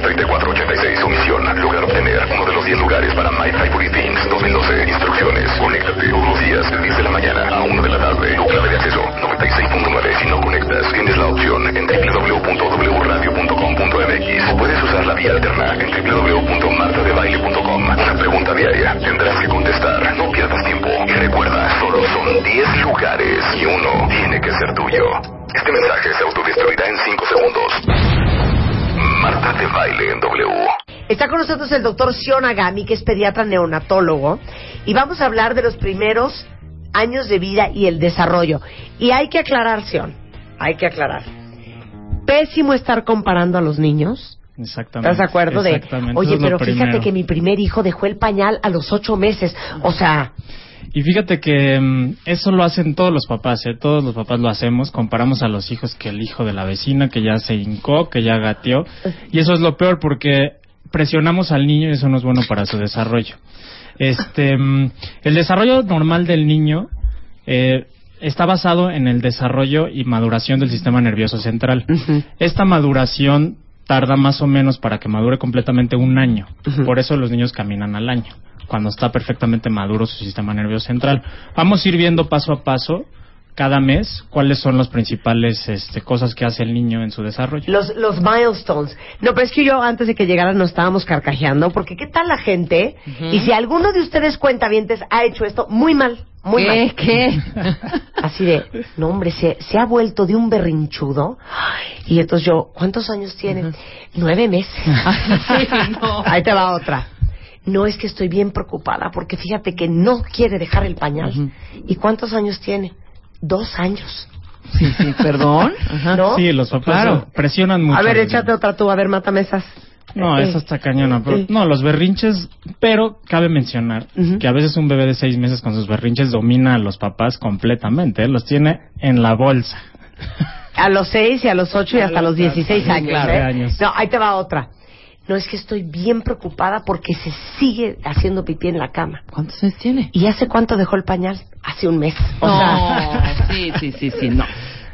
3486 Omisión. Lograr obtener uno de los 10 lugares para My Favorite Things 2012. Instrucciones. Conéctate todos los días de 10 de la mañana a 1 de la tarde. Tu clave de acceso 96.9. Si no conectas, tienes la opción en www.wradio.com.mx. Puedes usar la vía alterna en www.martadebaile.com. Una pregunta diaria. Tendrás que contestar. No pierdas tiempo. Y recuerda, solo son 10 lugares y uno tiene que ser tuyo. Este mensaje se autodestruirá en 5 segundos. Está con nosotros el doctor Sion Agami, que es pediatra neonatólogo, y vamos a hablar de los primeros años de vida y el desarrollo. Y hay que aclarar, Sion, hay que aclarar. Pésimo estar comparando a los niños. Exactamente. ¿Estás de acuerdo? De, oye, pero fíjate primero. que mi primer hijo dejó el pañal a los ocho meses. O sea, Y fíjate que mm, eso lo hacen todos los papás, ¿eh? todos los papás lo hacemos, comparamos a los hijos que el hijo de la vecina que ya se hincó, que ya gateó, y eso es lo peor porque presionamos al niño y eso no es bueno para su desarrollo. Este, mm, el desarrollo normal del niño eh, está basado en el desarrollo y maduración del sistema nervioso central. Esta maduración tarda más o menos para que madure completamente un año. Por eso los niños caminan al año, cuando está perfectamente maduro su sistema nervioso central. Vamos a ir viendo paso a paso cada mes cuáles son las principales este, cosas que hace el niño en su desarrollo. los, los milestones. No, pero es que yo antes de que llegaran nos estábamos carcajeando, porque ¿qué tal la gente? Y si alguno de ustedes cuentavientes ha hecho esto muy mal, muy ¿Qué? mal. ¿Qué? Así de, no hombre, se, se ha vuelto de un berrinchudo. Y entonces yo, ¿cuántos años tiene? Nueve meses. Sí, no. Ahí te va otra. No es que estoy bien preocupada porque fíjate que no quiere dejar el pañal. ¿Y cuántos años tiene? Dos años. Sí, sí, perdón. Ajá. ¿No? Sí, los papás Claro. A presionan mucho. ver, al échate otra tú, a ver, mátame esas. No, Eh, esa está cañona. Pero, eh. No, los berrinches, pero cabe mencionar que a veces un bebé de seis meses con sus berrinches domina a los papás completamente. ¿eh? Los tiene en la bolsa. A los seis y a los ocho y hasta los dieciséis años. claro. ¿eh? años. No, ahí te va otra. No, es que estoy bien preocupada porque se sigue haciendo pipí en la cama. ¿Cuántos años tiene? ¿Y hace cuánto dejó el pañal? Hace un mes. O no, sea, sí, sí, sí, sí, no.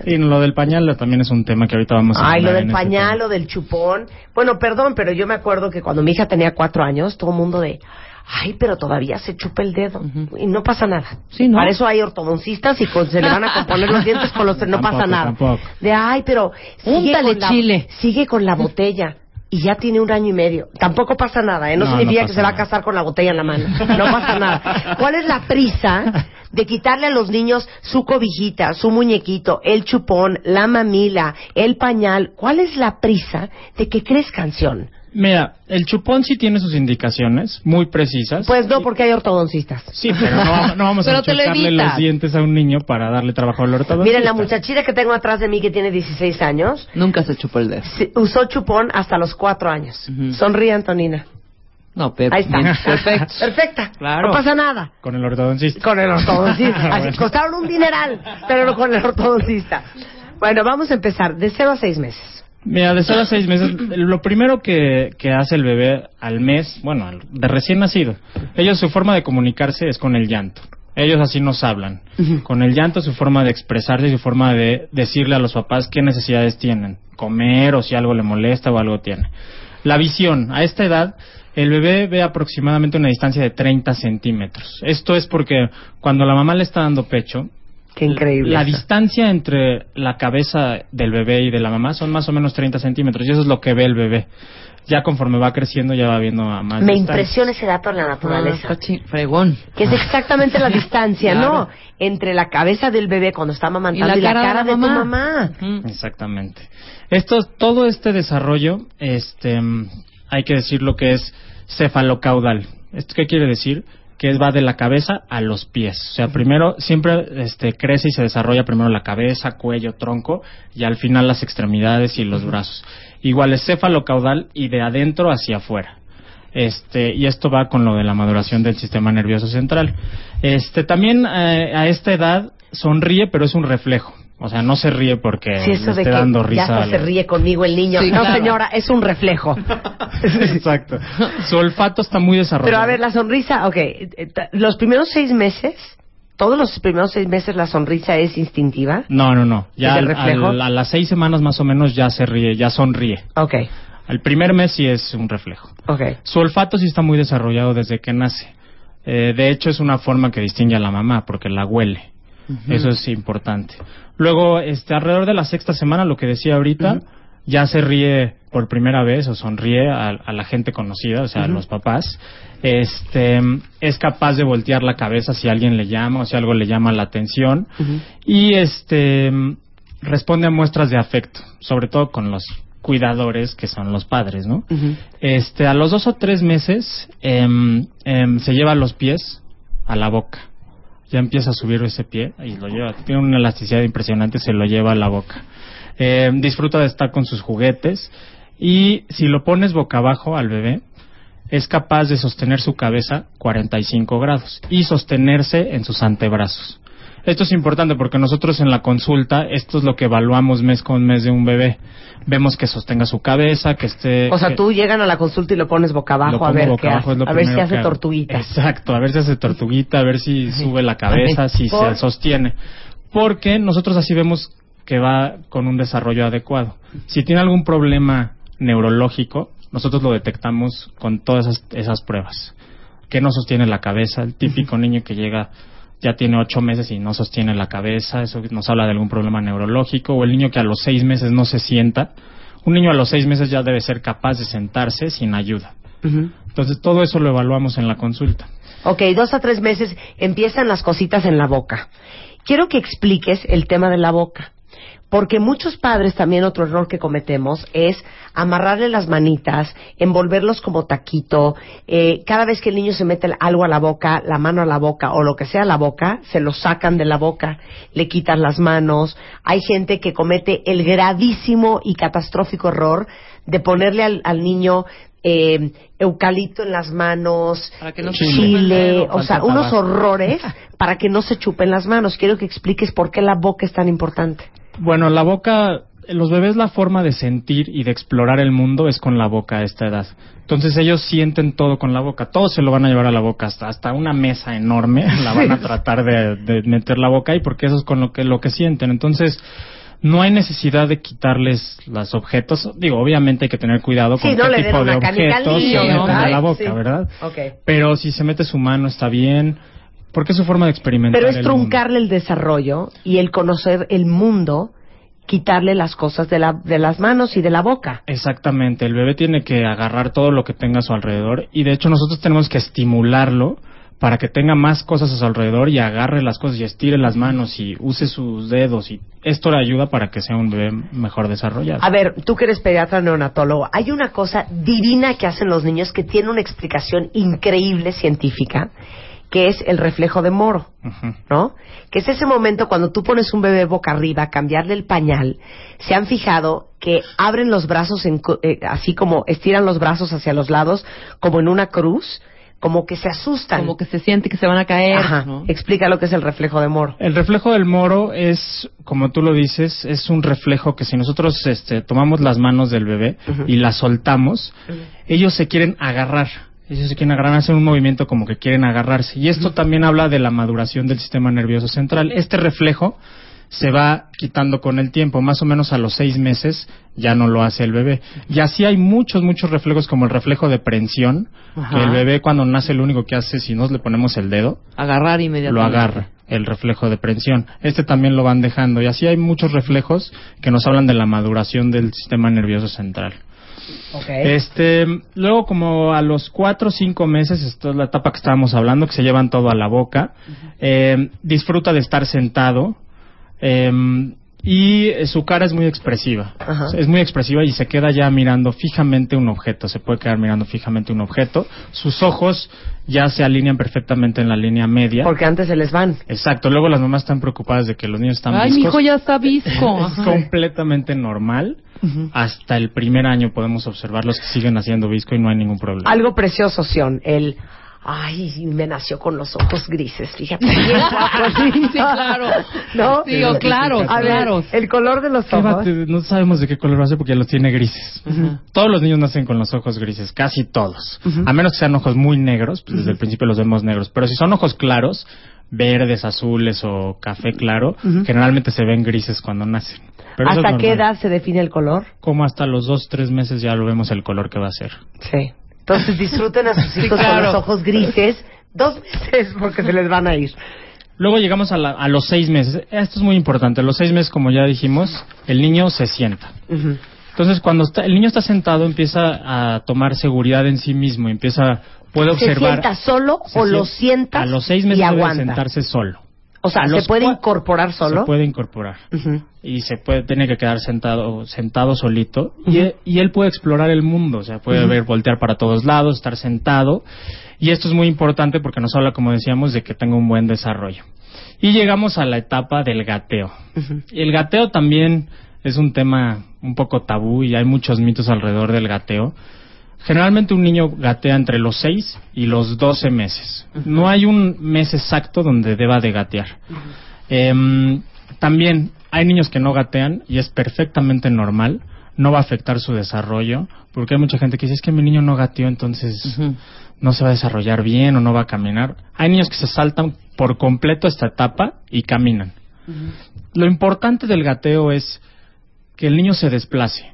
Y lo del pañal también es un tema que ahorita vamos a Ay, lo del ese pañal, lo del chupón. Bueno, perdón, pero yo me acuerdo que cuando mi hija tenía cuatro años, todo el mundo de, ay, pero todavía se chupa el dedo. Y no pasa nada. Sí, ¿no? Para eso hay ortodoncistas y con- se le van a componer los dientes con los no pasa nada. tampoco. De, ay, pero sigue Úntale con, la, chile. sigue con la botella. Y ya tiene un año y medio. Tampoco pasa nada, ¿eh? No, No, no significa que se va a casar con la botella en la mano. No pasa nada. ¿Cuál es la prisa de quitarle a los niños su cobijita, su muñequito, el chupón, la mamila, el pañal? ¿Cuál es la prisa de que crezcan, Sion? Mira, el chupón sí tiene sus indicaciones muy precisas. Pues no, porque hay ortodoncistas. Sí, pero no, no vamos a lo evitas. los dientes a un niño para darle trabajo al ortodoncista. Miren, la muchachita que tengo atrás de mí que tiene 16 años, Nunca se chupó el dedo. usó chupón hasta los 4 años. Sonríe, Antonina. No, pero... Ahí está. Perfecto. Perfecta. Claro. No pasa nada. Con el ortodoncista. Con el ortodoncista. Así, Bueno. costaron un dineral, pero no con el ortodoncista. Bueno, vamos a empezar. De 0 a 6 meses. Mira, de 0 a 6 meses, lo primero que, que hace el bebé al mes, bueno, de recién nacido, ellos su forma de comunicarse es con el llanto. Ellos así nos hablan. Con el llanto su forma de expresarse y su forma de decirle a los papás qué necesidades tienen. Comer o si algo le molesta o algo tiene. La visión. A esta edad, el bebé ve aproximadamente una distancia de 30 centímetros. Esto es porque cuando la mamá le está dando pecho, Qué increíble. la distancia entre la cabeza del bebé y de la mamá son más o menos 30 centímetros y eso es lo que ve el bebé. Ya conforme va creciendo ya va viendo a más Me distancia. impresiona ese dato en la naturaleza. Ah, cochi- fregón. que es exactamente la distancia, Claro. ¿no? Entre la cabeza del bebé cuando está amamantando y Y la la cara, cara de, de tu la mamá. Exactamente. Esto, todo este desarrollo, este, hay que decir lo que es cefalocaudal. ¿Esto qué quiere decir? Que va de la cabeza a los pies. O sea, primero siempre este, crece y se desarrolla primero la cabeza, cuello, tronco y al final las extremidades y los brazos. Igual es céfalo caudal y de adentro hacia afuera. Este, y esto va con lo de la maduración del sistema nervioso central. Este, también eh, a esta edad sonríe, pero es un reflejo. O sea, no se ríe porque Sí, eso le de esté que dando ya risa. hasta a se ríe conmigo el niño. Sí, no, claro. señora, es un reflejo. Exacto. Su olfato está muy desarrollado. Pero a ver, la sonrisa, ok, eh, los primeros seis meses, todos los primeros seis meses la sonrisa es instintiva. No, no, no. Ya ¿Es el al- reflejo? al- a las seis semanas más o menos ya se ríe, ya sonríe. Ok, Al primer mes sí es un reflejo. ok. Su olfato sí está muy desarrollado desde que nace. Eh, de hecho, es una forma que distingue a la mamá porque la huele. Eso es importante. Luego, este, alrededor de la sexta semana, lo que decía ahorita, ya se ríe por primera vez o sonríe a, a la gente conocida, o sea, a los papás. Este, es capaz de voltear la cabeza si alguien le llama o si algo le llama la atención. Y este, responde a muestras de afecto, sobre todo con los cuidadores que son los padres, ¿no? Este, a los dos o tres meses em, em, se lleva los pies a la boca. Ya empieza a subir ese pie y lo lleva. Tiene una elasticidad impresionante, se lo lleva a la boca. Em, disfruta de estar con sus juguetes y si lo pones boca abajo al bebé, es capaz de sostener su cabeza 45 grados y sostenerse en sus antebrazos. Esto es importante porque nosotros en la consulta, esto es lo que evaluamos mes con mes de un bebé. Vemos que sostenga su cabeza, que esté... O sea, que- tú llegan a la consulta y lo pones boca abajo a ver boca qué abajo, hace, es lo a ver si hace que tortuguita. Exacto, a ver si hace tortuguita, a ver si sube la cabeza, si ¿Por? se sostiene. Porque nosotros así vemos que va con un desarrollo adecuado. Si tiene algún problema neurológico, nosotros lo detectamos con todas esas, esas pruebas. Que no sostiene la cabeza, el típico niño que llega ya tiene ocho meses y no sostiene la cabeza, eso nos habla de algún problema neurológico, o el niño que a los seis meses no se sienta. Un niño a los seis meses ya debe ser capaz de sentarse sin ayuda. Entonces todo eso lo evaluamos en la consulta. Ok, dos a tres meses empiezan las cositas en la boca. Quiero que expliques el tema de la boca. Porque muchos padres también otro error que cometemos es amarrarle las manitas, envolverlos como taquito. eh, cada vez que el niño se mete algo a la boca, la mano a la boca o lo que sea a la boca, se lo sacan de la boca, le quitan las manos. Hay gente que comete el gravísimo y catastrófico error de ponerle al, al niño eh, eucalipto en las manos, Para que no se chile, dedo, o sea, unos horrores para que no se chupen las manos. Quiero que expliques por qué la boca es tan importante. Bueno, la boca, los bebés la forma de sentir y de explorar el mundo es con la boca a esta edad. Entonces ellos sienten todo con la boca, todo se lo van a llevar a la boca, hasta, hasta una mesa enorme la van a tratar de, de meter la boca ahí porque eso es con lo que, lo que sienten. Entonces no hay necesidad de quitarles los objetos. Digo, obviamente hay que tener cuidado con Sí, no qué tipo de objetos se meten ¿verdad? a la boca, Sí. ¿verdad? Ok. Pero si se mete su mano está bien, porque es su forma de experimentar. Pero es el mundo. truncarle el desarrollo y el conocer el mundo, quitarle las cosas de, la, de las manos y de la boca. Exactamente, el bebé tiene que agarrar todo lo que tenga a su alrededor y de hecho nosotros tenemos que estimularlo para que tenga más cosas a su alrededor y agarre las cosas y estire las manos y use sus dedos y esto le ayuda para que sea un bebé mejor desarrollado. A ver, tú que eres pediatra neonatólogo, hay una cosa divina que hacen los niños que tiene una explicación increíble científica, que es el reflejo de moro. ¿no? Que es ese momento cuando tú pones un bebé boca arriba, cambiarle el pañal, se han fijado que abren los brazos en eh, así como estiran los brazos hacia los lados, como en una cruz, como que se asustan. Como que se siente que se van a caer. Ajá. ¿no? Explica lo que es el reflejo de moro. El reflejo del moro es, como tú lo dices, es un reflejo que si nosotros este, tomamos las manos del bebé y las soltamos, ellos se quieren agarrar. Ellos se quieren agarrar, hacen un movimiento como que quieren agarrarse. Y esto también habla de la maduración del sistema nervioso central. Este reflejo se va quitando con el tiempo, más o menos a los seis meses ya no lo hace el bebé. Y así hay muchos, muchos reflejos como el reflejo de prensión, Ajá. que el bebé cuando nace lo único que hace, si nos le ponemos el dedo, Agarrar inmediatamente. lo agarra el reflejo de prensión. Este también lo van dejando y así hay muchos reflejos que nos hablan de la maduración del sistema nervioso central. Este, luego como a los cuatro o cinco meses, esto es la etapa que estábamos hablando, que se llevan todo a la boca, eh, disfruta de estar sentado, eh, y eh, su cara es muy expresiva. Ajá. Es muy expresiva y se queda ya mirando fijamente un objeto. Se puede quedar mirando fijamente un objeto. Sus ojos ya se alinean perfectamente en la línea media. Porque antes se les van. Exacto. Luego las mamás están preocupadas de que los niños están Ay, mi viscos. hijo ya está visco. Es completamente normal. Hasta el primer año podemos observarlos que siguen haciendo visco y no hay ningún problema. Algo precioso, Sion. El. Ay, me nació con los ojos grises, fíjate. Sí, claro. ¿No? Sí, o claro, A ver, claro. el color de los ¿Qué ojos. No sabemos de qué color va a ser porque los tiene grises. Todos los niños nacen con los ojos grises, casi todos. A menos que sean ojos muy negros, pues desde el principio los vemos negros. Pero si son ojos claros, verdes, azules o café claro, generalmente se ven grises cuando nacen. Pero ¿Hasta qué edad se define el color? Como hasta los dos, tres meses ya lo vemos el color que va a ser. Sí. Entonces disfruten a sus hijos con los ojos grises dos meses porque se les van a ir. Luego llegamos a, la- a los seis meses. Esto es muy importante. A los seis meses, como ya dijimos, el niño se sienta. Entonces, cuando está- el niño está sentado, empieza a tomar seguridad en sí mismo, empieza, puede ¿Se observar. sienta solo se o lo sien- sientas A los seis y meses debe aguanta? sentarse solo. O sea, ¿se puede incorporar solo? Se puede incorporar. Y se puede, tiene que quedar sentado, sentado solito. y, e- y él puede explorar el mundo. O sea, puede ver, voltear para todos lados, estar sentado. Y esto es muy importante porque nos habla, como decíamos, de que tenga un buen desarrollo. Y llegamos a la etapa del gateo. El gateo también es un tema un poco tabú y hay muchos mitos alrededor del gateo. Generalmente un niño gatea entre los 6 y los 12 meses. No hay un mes exacto donde deba de gatear. Em, también hay niños que no gatean y es perfectamente normal. No va a afectar su desarrollo porque hay mucha gente que dice es que mi niño no gateó entonces no se va a desarrollar bien o no va a caminar. Hay niños que se saltan por completo esta etapa y caminan. Lo importante del gateo es que el niño se desplace.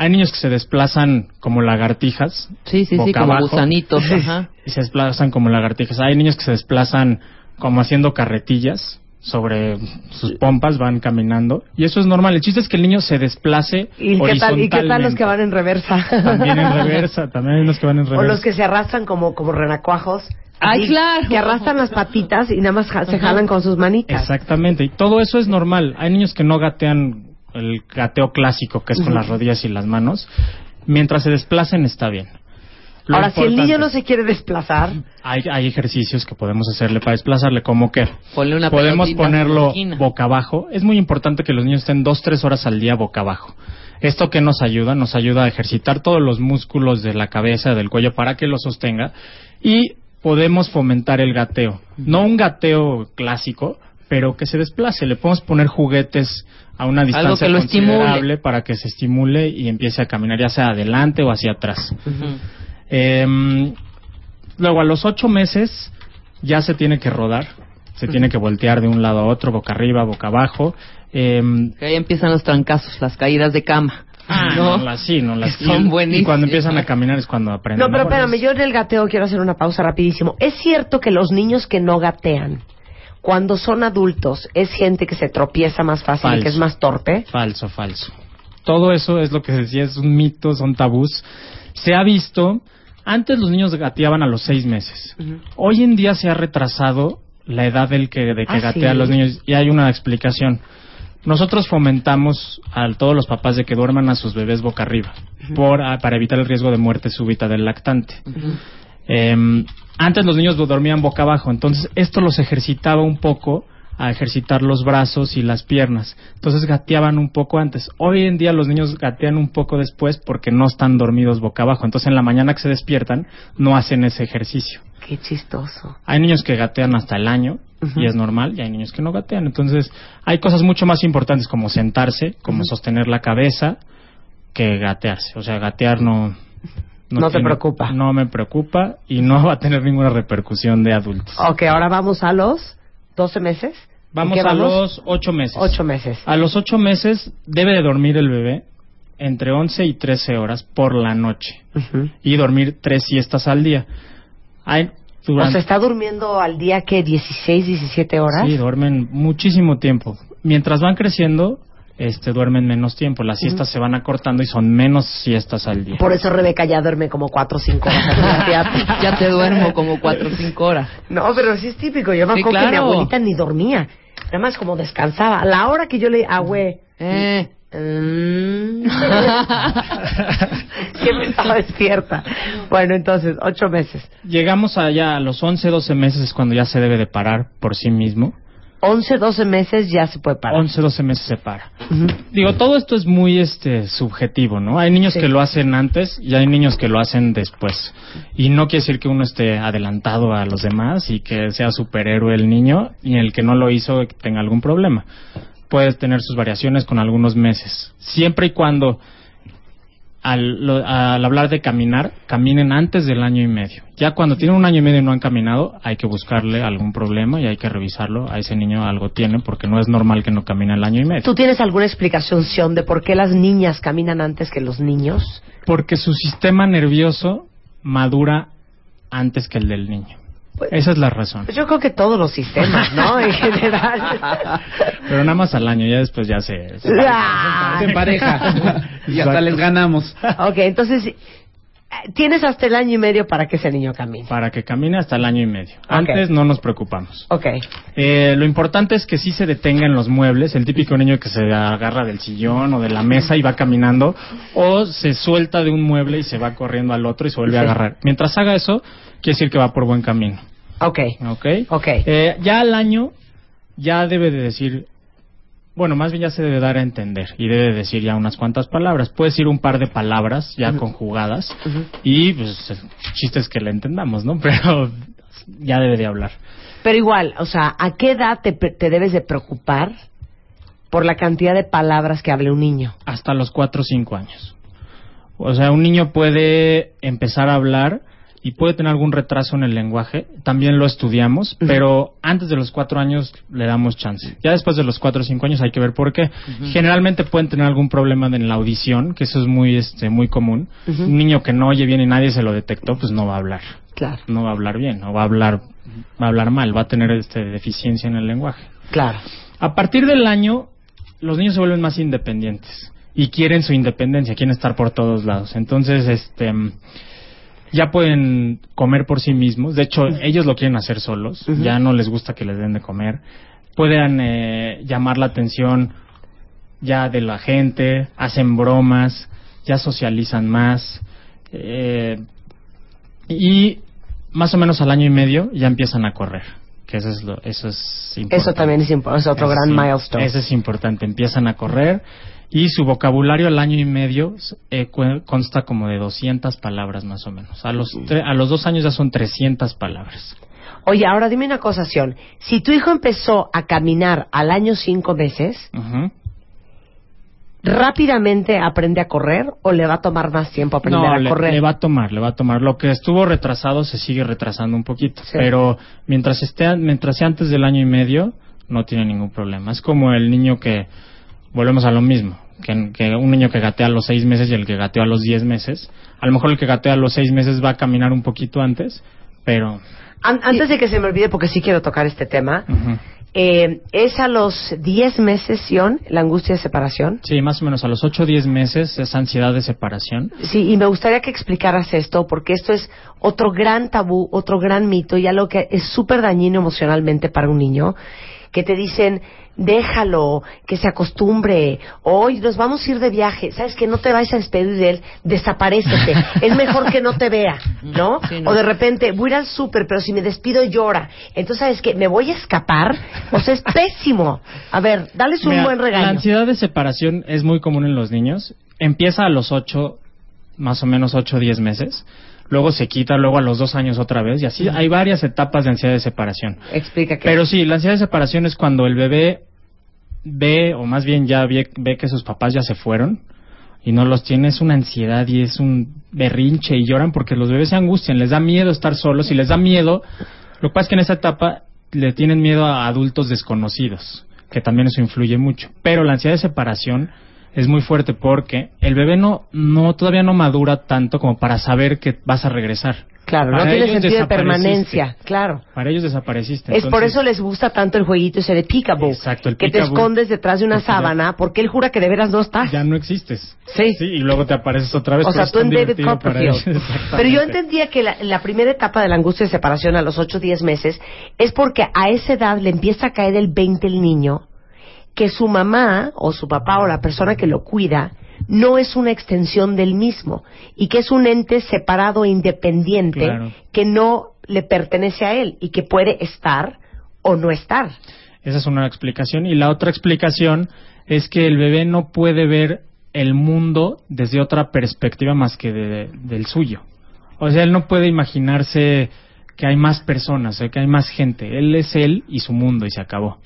Hay niños que se desplazan como lagartijas. Sí, sí, sí, boca como abajo, gusanitos. Ajá. Y se desplazan como lagartijas. Hay niños que se desplazan como haciendo carretillas sobre sus pompas, van caminando. Y eso es normal. El chiste es que el niño se desplace ¿Y qué, tal, ¿Y qué tal los que horizontalmente. van en reversa? También en reversa, también hay unos que van en reversa. O los que se arrastran como, como renacuajos. Ay, claro. Que arrastran las patitas y nada más se jalan con sus manitas. Exactamente, y todo eso es normal. Hay niños que no gatean el gateo clásico, que es con las rodillas y las manos. Mientras se desplacen está bien. Lo Ahora, si el niño no se quiere desplazar, Hay, hay ejercicios que podemos hacerle para desplazarle, como que Ponle una podemos ponerlo boca abajo. Es muy importante que los niños estén dos, tres horas al día boca abajo. ¿Esto que nos ayuda? Nos ayuda a ejercitar todos los músculos de la cabeza, del cuello, para que lo sostenga. Y podemos fomentar el gateo. No un gateo clásico, pero que se desplace. Le podemos poner juguetes a una distancia considerable estimule. para que se estimule y empiece a caminar ya sea adelante o hacia atrás. Em, luego, a los ocho meses ya se tiene que rodar, se tiene que voltear de un lado a otro, boca arriba, boca abajo. Em, Que ahí empiezan los trancazos, las caídas de cama. ah, ¿No? no, las- sí, no, las son y- y, buenísimas. cuando empiezan a caminar es cuando aprenden. No, pero espérame, yo en el gateo quiero hacer una pausa rapidísimo. ¿Es cierto que los niños que no gatean, cuando son adultos, es gente que se tropieza más fácil y Falso. que es más torpe? Falso, falso. Todo eso es lo que decía, es un mito, son tabús. Se ha visto, antes los niños gateaban a los seis meses. Hoy en día se ha retrasado la edad del que, de que Ah, gatean ¿sí? los niños y hay una explicación. Nosotros fomentamos a todos los papás de que duerman a sus bebés boca arriba por, ah, para evitar el riesgo de muerte súbita del lactante. Em, antes los niños dormían boca abajo, entonces esto los ejercitaba un poco a ejercitar los brazos y las piernas. Entonces gateaban un poco antes. Hoy en día los niños gatean un poco después porque no están dormidos boca abajo. Entonces en la mañana que se despiertan no hacen ese ejercicio. Qué chistoso. Hay niños que gatean hasta el año y es normal, y hay niños que no gatean. Entonces hay cosas mucho más importantes como sentarse, como sostener la cabeza, que gatearse. O sea, gatear no... No te preocupa. No me preocupa y no va a tener ninguna repercusión de adultos. Ok, ahora vamos a los 12 meses. Vamos ¿En a qué los ocho meses. 8 meses. A los ocho meses debe de dormir el bebé entre 11 y 13 horas por la noche Ujú. y dormir tres siestas al día. Hay, O durante- sea, está durmiendo al día que 16, 17 horas. Sí, duermen muchísimo tiempo. Mientras van creciendo, este duermen menos tiempo. Las siestas se van acortando y son menos siestas al día. Por eso Rebeca ya duerme como cuatro o cinco horas. Fíjate. Ya te duermo como cuatro o cinco horas. No, pero sí es típico. Yo me Sí, acuerdo que mi claro. abuelita ni dormía. Nada más como descansaba. A la hora que yo le ah, güey. Eh. mm, Siempre estaba despierta. Bueno, entonces, ocho meses. Llegamos allá a los 11, 12 meses es cuando ya se debe de parar por sí mismo. Once, doce meses ya se puede parar. 11, 12 meses se para. Digo, todo esto es muy este subjetivo, ¿no? Hay niños Sí. que lo hacen antes y hay niños que lo hacen después. Y no quiere decir que uno esté adelantado a los demás y que sea superhéroe el niño y el que no lo hizo tenga algún problema. Puede tener sus variaciones con algunos meses. Siempre y cuando al, lo- al hablar de caminar, caminen antes del año y medio. Ya cuando tienen un año y medio y no han caminado, hay que buscarle algún problema y hay que revisarlo. A ese niño algo tiene porque no es normal que no camine el año y medio. ¿Tú tienes alguna explicación, Sion, de por qué las niñas caminan antes que los niños? Porque su sistema nervioso madura antes que el del niño. Pues- Esa es la razón. Pues yo creo que todos los sistemas, ¿no? En general. Pero nada más al año, ya después ya se... se-. Se empareja. y hasta les ganamos. ok, entonces, tienes hasta el año y medio para que ese niño camine. Para que camine hasta el año y medio. Antes no nos preocupamos. Ok. Eh, lo importante es que sí se detenga en los muebles, el típico niño que se agarra del sillón o de la mesa y va caminando, o se suelta de un mueble y se va corriendo al otro y se vuelve a agarrar. Mientras haga eso, quiere decir que va por buen camino. Ok. ¿Ok? Ok. Eh, ya al año, ya debe de decir, bueno, más bien ya se debe dar a entender y debe decir ya unas cuantas palabras. Puede decir un par de palabras ya conjugadas y pues el chiste es que le entendamos, ¿no? Pero ya debe de hablar. Pero igual, o sea, ¿a qué edad te, te debes de preocupar por la cantidad de palabras que hable un niño? hasta los 4 o 5 años. O sea, un niño puede empezar a hablar y puede tener algún retraso en el lenguaje. También lo estudiamos, pero antes de los 4 años le damos chance. Ya después de los 4 o 5 años hay que ver por qué. Generalmente pueden tener algún problema en la audición, que eso es muy este muy común. Un niño que no oye bien y nadie se lo detectó, pues no va a hablar. Claro, No va a hablar bien, o va a hablar va a hablar mal, va a tener este deficiencia en el lenguaje. claro. A partir del año, los niños se vuelven más independientes y quieren su independencia, quieren estar por todos lados. Entonces, este, ya pueden comer por sí mismos. De hecho, ellos lo quieren hacer solos. Ya no les gusta que les den de comer. Pueden eh, llamar la atención ya de la gente, hacen bromas, ya socializan más. eh, y más o menos al año y medio ya empiezan a correr. Que eso es, lo, eso es importante. Eso también es, otro gran milestone. Eso es importante. Empiezan a correr y su vocabulario al año y medio eh, consta como de 200 palabras más o menos. A los, tre- a los dos años ya son 300 palabras. Oye, ahora dime una cosa, Sion. Si tu hijo empezó a caminar al año cinco meses, Ujú. ¿Rápidamente aprende a correr o le va a tomar más tiempo aprender No, a le, correr? le va a tomar, le va a tomar. Lo que estuvo retrasado se sigue retrasando un poquito, Sí. pero mientras esté, mientras sea antes del año y medio, no tiene ningún problema. Es como el niño que, volvemos a lo mismo, que, que un niño que gatea a los seis meses y el que gateó a los diez meses. A lo mejor el que gatea a los seis meses va a caminar un poquito antes, pero An- antes de que se me olvide, porque sí quiero tocar este tema. Eh, ¿es a los 10 meses, Sion, la angustia de separación? sí, más o menos a los ocho o diez meses es ansiedad de separación. Sí, y me gustaría que explicaras esto, porque esto es otro gran tabú, otro gran mito y algo que es súper dañino emocionalmente para un niño, que te dicen, déjalo, que se acostumbre, hoy nos vamos a ir de viaje, sabes que no te vayas a despedir de él, desaparécete, es mejor que no te vea, ¿no? Sí, no. O de repente, voy a ir al súper, pero si me despido llora, entonces sabes que me voy a escapar, o sea, es pésimo. A ver, dales un Mira, buen La regaño. ansiedad de separación es muy común en los niños. Empieza a los 8, más o menos 8 o 10 meses. Luego se quita, luego a los 2 años otra vez. Y así hay varias etapas de ansiedad de separación. Explica que Pero sí, la ansiedad de separación es cuando el bebé ve, o más bien ya ve, ve que sus papás ya se fueron y no los tiene. Es una ansiedad y es un berrinche y lloran porque los bebés se angustian. Les da miedo estar solos y les da miedo. Lo que pasa es que en esa etapa le tienen miedo a adultos desconocidos, que también eso influye mucho. Pero la ansiedad de separación es muy fuerte porque el bebé no, no todavía no madura tanto como para saber que vas a regresar. Claro, no tiene sentido de permanencia, claro. Para ellos desapareciste. Es por eso les gusta tanto el jueguito ese de peekaboo. Exacto, el que te escondes detrás de una sábana porque él jura que de veras no estás. ya no existes. Sí. Sí, y luego te apareces otra vez. O sea, tú en David. Copperfield. Pero yo entendía que la, la primera etapa de la angustia de separación a los 8 o 10 meses es porque a esa edad le empieza a caer el 20 el niño que su mamá o su papá o la persona que lo cuida no es una extensión del mismo y que es un ente separado e independiente Claro. que no le pertenece a él y que puede estar o no estar. Esa es una explicación. Y la otra explicación es que el bebé no puede ver el mundo desde otra perspectiva más que de- del suyo. O sea, él no puede imaginarse que hay más personas, eh, que hay más gente. Él es él y su mundo y se acabó.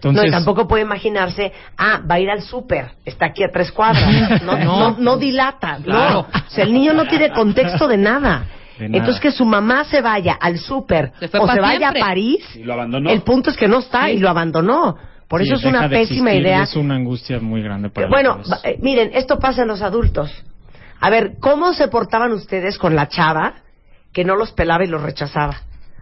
Entonces, no, y tampoco puede imaginarse, ah, va a ir al súper, está aquí a tres cuadras. No, no, no dilata, Claro. no. O sea, el niño no tiene contexto de nada. De nada. Entonces que su mamá se vaya al súper o se vaya siempre. a París, Y lo abandonó. el punto es que no está y lo abandonó. Por sí, eso es una pésima existir idea. Es una angustia muy grande para Bueno, eh, miren, esto pasa en los adultos. A ver, ¿cómo se portaban ustedes con la chava que no los pelaba y los rechazaba?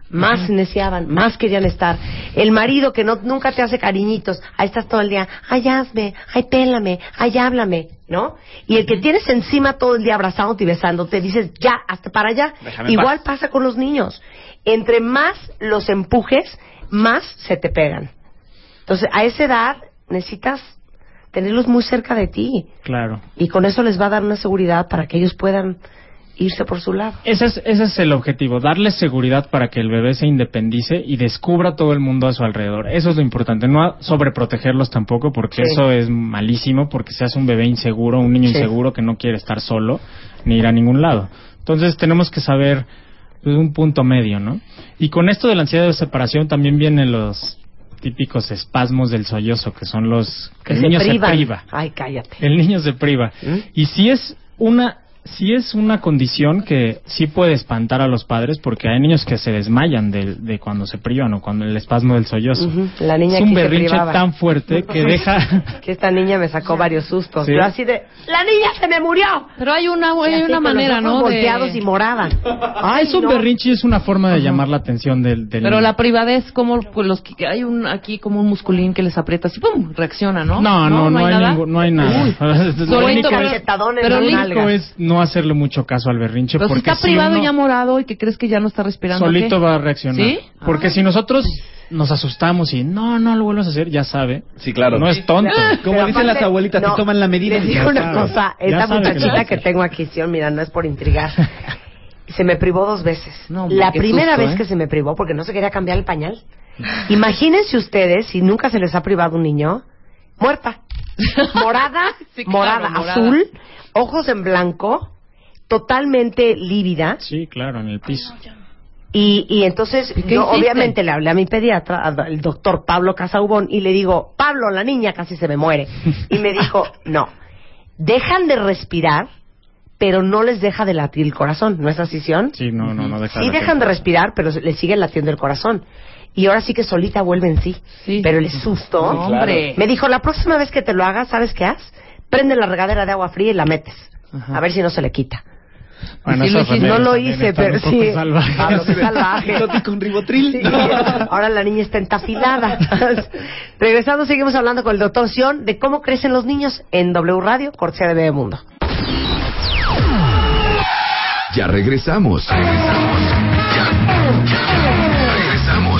Más neciaban, más querían estar. El marido que no nunca te hace cariñitos, ahí estás todo el día, ay hazme, ay pélame, ay háblame, ¿no? Y el que tienes encima todo el día abrazándote y besándote, dices, ya, hasta para allá. Déjame Igual paz. pasa con los niños. Entre más los empujes, más se te pegan. Entonces, a esa edad necesitas tenerlos muy cerca de ti. Claro. Y con eso les va a dar una seguridad para que ellos puedan irse por su lado. Ese es, ese es el objetivo, darle seguridad para que el bebé se independice y descubra todo el mundo a su alrededor. Eso es lo importante, no sobreprotegerlos tampoco, porque Sí. eso es malísimo, porque se hace un bebé inseguro, un niño Sí. inseguro que no quiere estar solo ni ir a ningún lado. Entonces tenemos que saber pues, un punto medio, ¿no? Y con esto de la ansiedad de separación también vienen los típicos espasmos del sollozo, que son los que Que el se niño privan. se priva. Ay, cállate. El niño se priva. ¿Mm? Y si es una si es una condición que sí puede espantar a los padres porque hay niños que se desmayan de, de cuando se privan o cuando el espasmo del sollozo. Ujú, La niña es un se berrinche privaba. tan fuerte que deja Que esta niña me sacó varios sustos. Sí. Yo así de, ¡la niña se me murió! Pero hay una, Y hay así una con manera, los ojos ¿no? volteados y De... morada. Ah, es un no. berrinche y es una forma de llamar la atención del, del Pero niño. la privadez, como pues, los que hay un aquí como un musculín que les aprieta así, pum, reacciona, ¿no? no, no, no, hay, nada. ningún- no hay nada. Uy. Lo Solito, único- pero- es no hacerle mucho caso al berrinche Pero si porque está si privado uno y ya morado y que crees que ya no está respirando. solito ¿qué? va a reaccionar. ¿Sí? Porque Ah. si nosotros nos asustamos y no, no lo vuelvas a hacer, ya sabe. Sí, claro. No es tonto. Como Pero dicen las abuelitas, no, te toman la medida. Les digo una sabe. cosa, esta que muchachita que, tengo aquí, Sion, mira, no es por intrigar. Se me privó dos veces. No, la primera susto, vez ¿eh? que se me privó porque no se quería cambiar el pañal. Imagínense ustedes si nunca se les ha privado un niño, muerta, morada, Sí, claro, morada, morada. azul, ojos en blanco, totalmente lívida. Sí, claro, en el piso. Y, y entonces ¿Y qué yo hiciste? obviamente le hablé a mi pediatra, al doctor Pablo Casaubón, y le digo, Pablo, la niña casi se me muere. Y me dijo, no, dejan de respirar, pero no les deja de latir el corazón. ¿No es así, Sion? Sí, no, no, no deja Sí dejan de respirar, pero le sigue latiendo el corazón. Y ahora sí que solita vuelve en sí. Sí. Pero el susto... No, hombre. Me dijo, la próxima vez que te lo hagas, ¿sabes qué haz? Prende la regadera de agua fría y la metes. Ajá. A ver si no se le quita. Bueno, Sí lo. No lo hice, pero sí. salvaje. Toti con ribotril. Sí, ahora la niña está entafilada. Regresando, seguimos hablando con el doctor Sion de cómo crecen los niños en W Radio, cortesía de Bebemundo. Ya regresamos. Regresamos. Ya.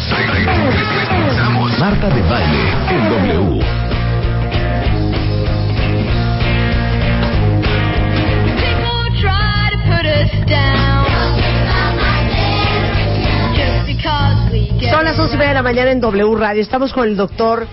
Regresamos. Regresamos. Marta de baile en W. Son las once y media de la mañana en W Radio. Estamos con el doctor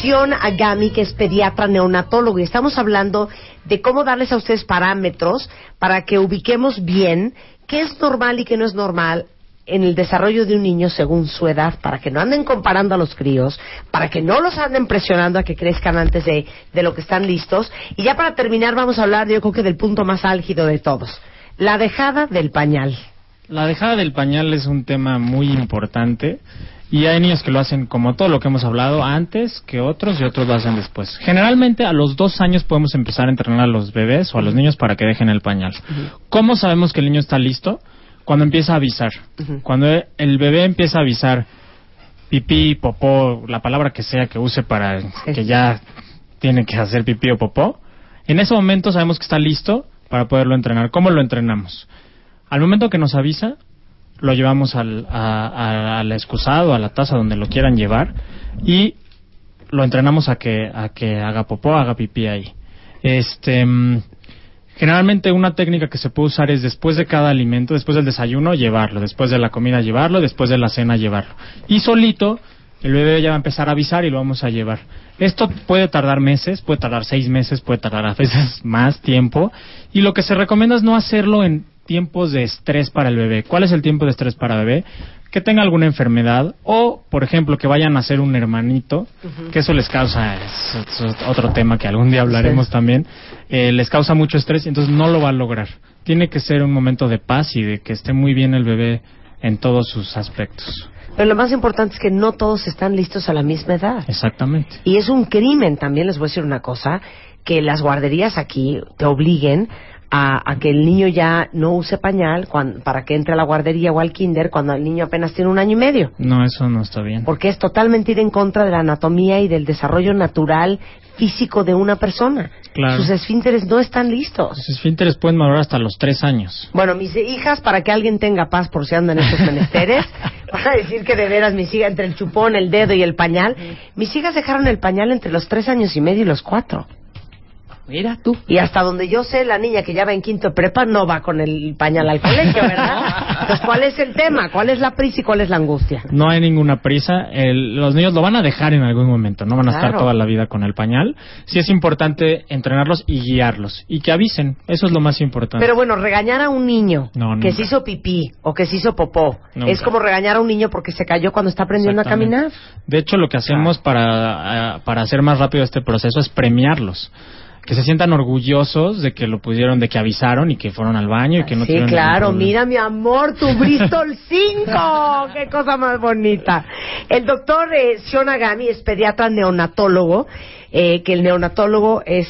Sion Agami, que es pediatra neonatólogo, y estamos hablando de cómo darles a ustedes parámetros para que ubiquemos bien qué es normal y qué no es normal en el desarrollo de un niño según su edad, para que no anden comparando a los críos, para que no los anden presionando a que crezcan antes de, de lo que están listos. Y ya para terminar vamos a hablar, yo creo que del punto más álgido de todos, la dejada del pañal. La dejada del pañal es un tema muy importante Y hay niños que lo hacen como todo lo que hemos hablado antes que otros y otros lo hacen después. Generalmente a los dos años podemos empezar a entrenar a los bebés o a los niños para que dejen el pañal. ¿Cómo sabemos que el niño está listo? Cuando empieza a avisar. Cuando el bebé empieza a avisar pipí, popó, la palabra que sea que use para que ya tiene que hacer pipí o popó, en ese momento sabemos que está listo para poderlo entrenar. ¿Cómo lo entrenamos? Al momento que nos avisa, lo llevamos al, a- a- al excusado, a la taza donde lo quieran llevar y lo entrenamos a que, a que haga popó, haga pipí ahí. Este, mm, generalmente una técnica que se puede usar es después de cada alimento, después del desayuno, llevarlo, después de la comida, llevarlo, después de la cena, llevarlo. Y solito, el bebé ya va a empezar a avisar y lo vamos a llevar. Esto puede tardar meses, puede tardar seis meses, puede tardar a veces más tiempo. Y lo que se recomienda es no hacerlo en tiempos de estrés para el bebé. ¿Cuál es el tiempo de estrés para bebé? Que tenga alguna enfermedad o, por ejemplo, que vayan a hacer un hermanito, que eso les causa, es, es otro tema que algún día hablaremos Sí. también, eh, les causa mucho estrés y entonces no lo va a lograr. Tiene que ser un momento de paz y de que esté muy bien el bebé en todos sus aspectos. Pero lo más importante es que no todos están listos a la misma edad. Exactamente. Y es un crimen también, les voy a decir una cosa, que las guarderías aquí te obliguen a, a que el niño ya no use pañal para que entre a la guardería o al kinder cuando el niño apenas tiene un año y medio. No, eso no está bien. Porque es totalmente ir en contra de la anatomía y del desarrollo natural físico de una persona. Claro. Sus esfínteres no están listos. Los esfínteres pueden madurar hasta los tres años. Bueno, mis hijas, para que alguien tenga paz por si andan estos menesteres, van a decir que de veras mis hijas, entre el chupón, el dedo y el pañal, mis hijas dejaron el pañal entre los tres años y medio y los cuatro. Mira tú. Y hasta donde yo sé, la niña que ya va en quinto de prepa no va con el pañal al colegio, ¿verdad? Entonces, ¿cuál es el tema? ¿Cuál es la prisa y cuál es la angustia? No hay ninguna prisa. El- los niños lo van a dejar en algún momento. No van a estar toda la vida con el pañal. Sí es importante entrenarlos y guiarlos. Y que avisen. Eso es lo más importante. Pero bueno, regañar a un niño No, que se hizo pipí o que se hizo popó Nunca. es como regañar a un niño porque se cayó cuando está aprendiendo a caminar. De hecho, lo que hacemos para, ah, para hacer más rápido este proceso es premiarlos. Que se sientan orgullosos de que lo pudieron, de que avisaron y que fueron al baño y que no sí, claro, mira mi amor, tu Bristol 5, qué cosa más bonita. El doctor eh, Shonagami es pediatra neonatólogo, eh, que el neonatólogo es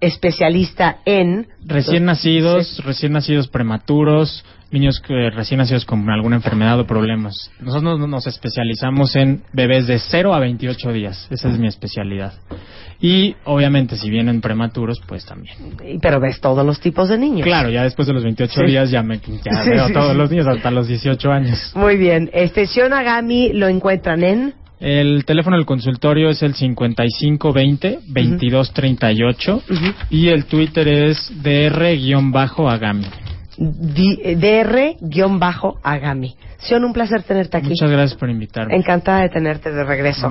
especialista en... Recién nacidos, recién nacidos prematuros, niños que recién nacidos con alguna enfermedad o problemas. Nosotros nos- especializamos en bebés de 0 a 28 días. Esa es mi especialidad. Y obviamente si vienen prematuros, pues también. Pero ves todos los tipos de niños. Claro, ya después de los 28 Sí. días ya me ya Sí, veo sí, todos los niños hasta los 18 años. Muy bien. Este Shonagami lo encuentran en... El teléfono del consultorio es el 5520-2238 y el Twitter es dr-agami. DR-Agami. Sion, un placer tenerte aquí. Muchas gracias por invitarme. Encantada de tenerte de regreso.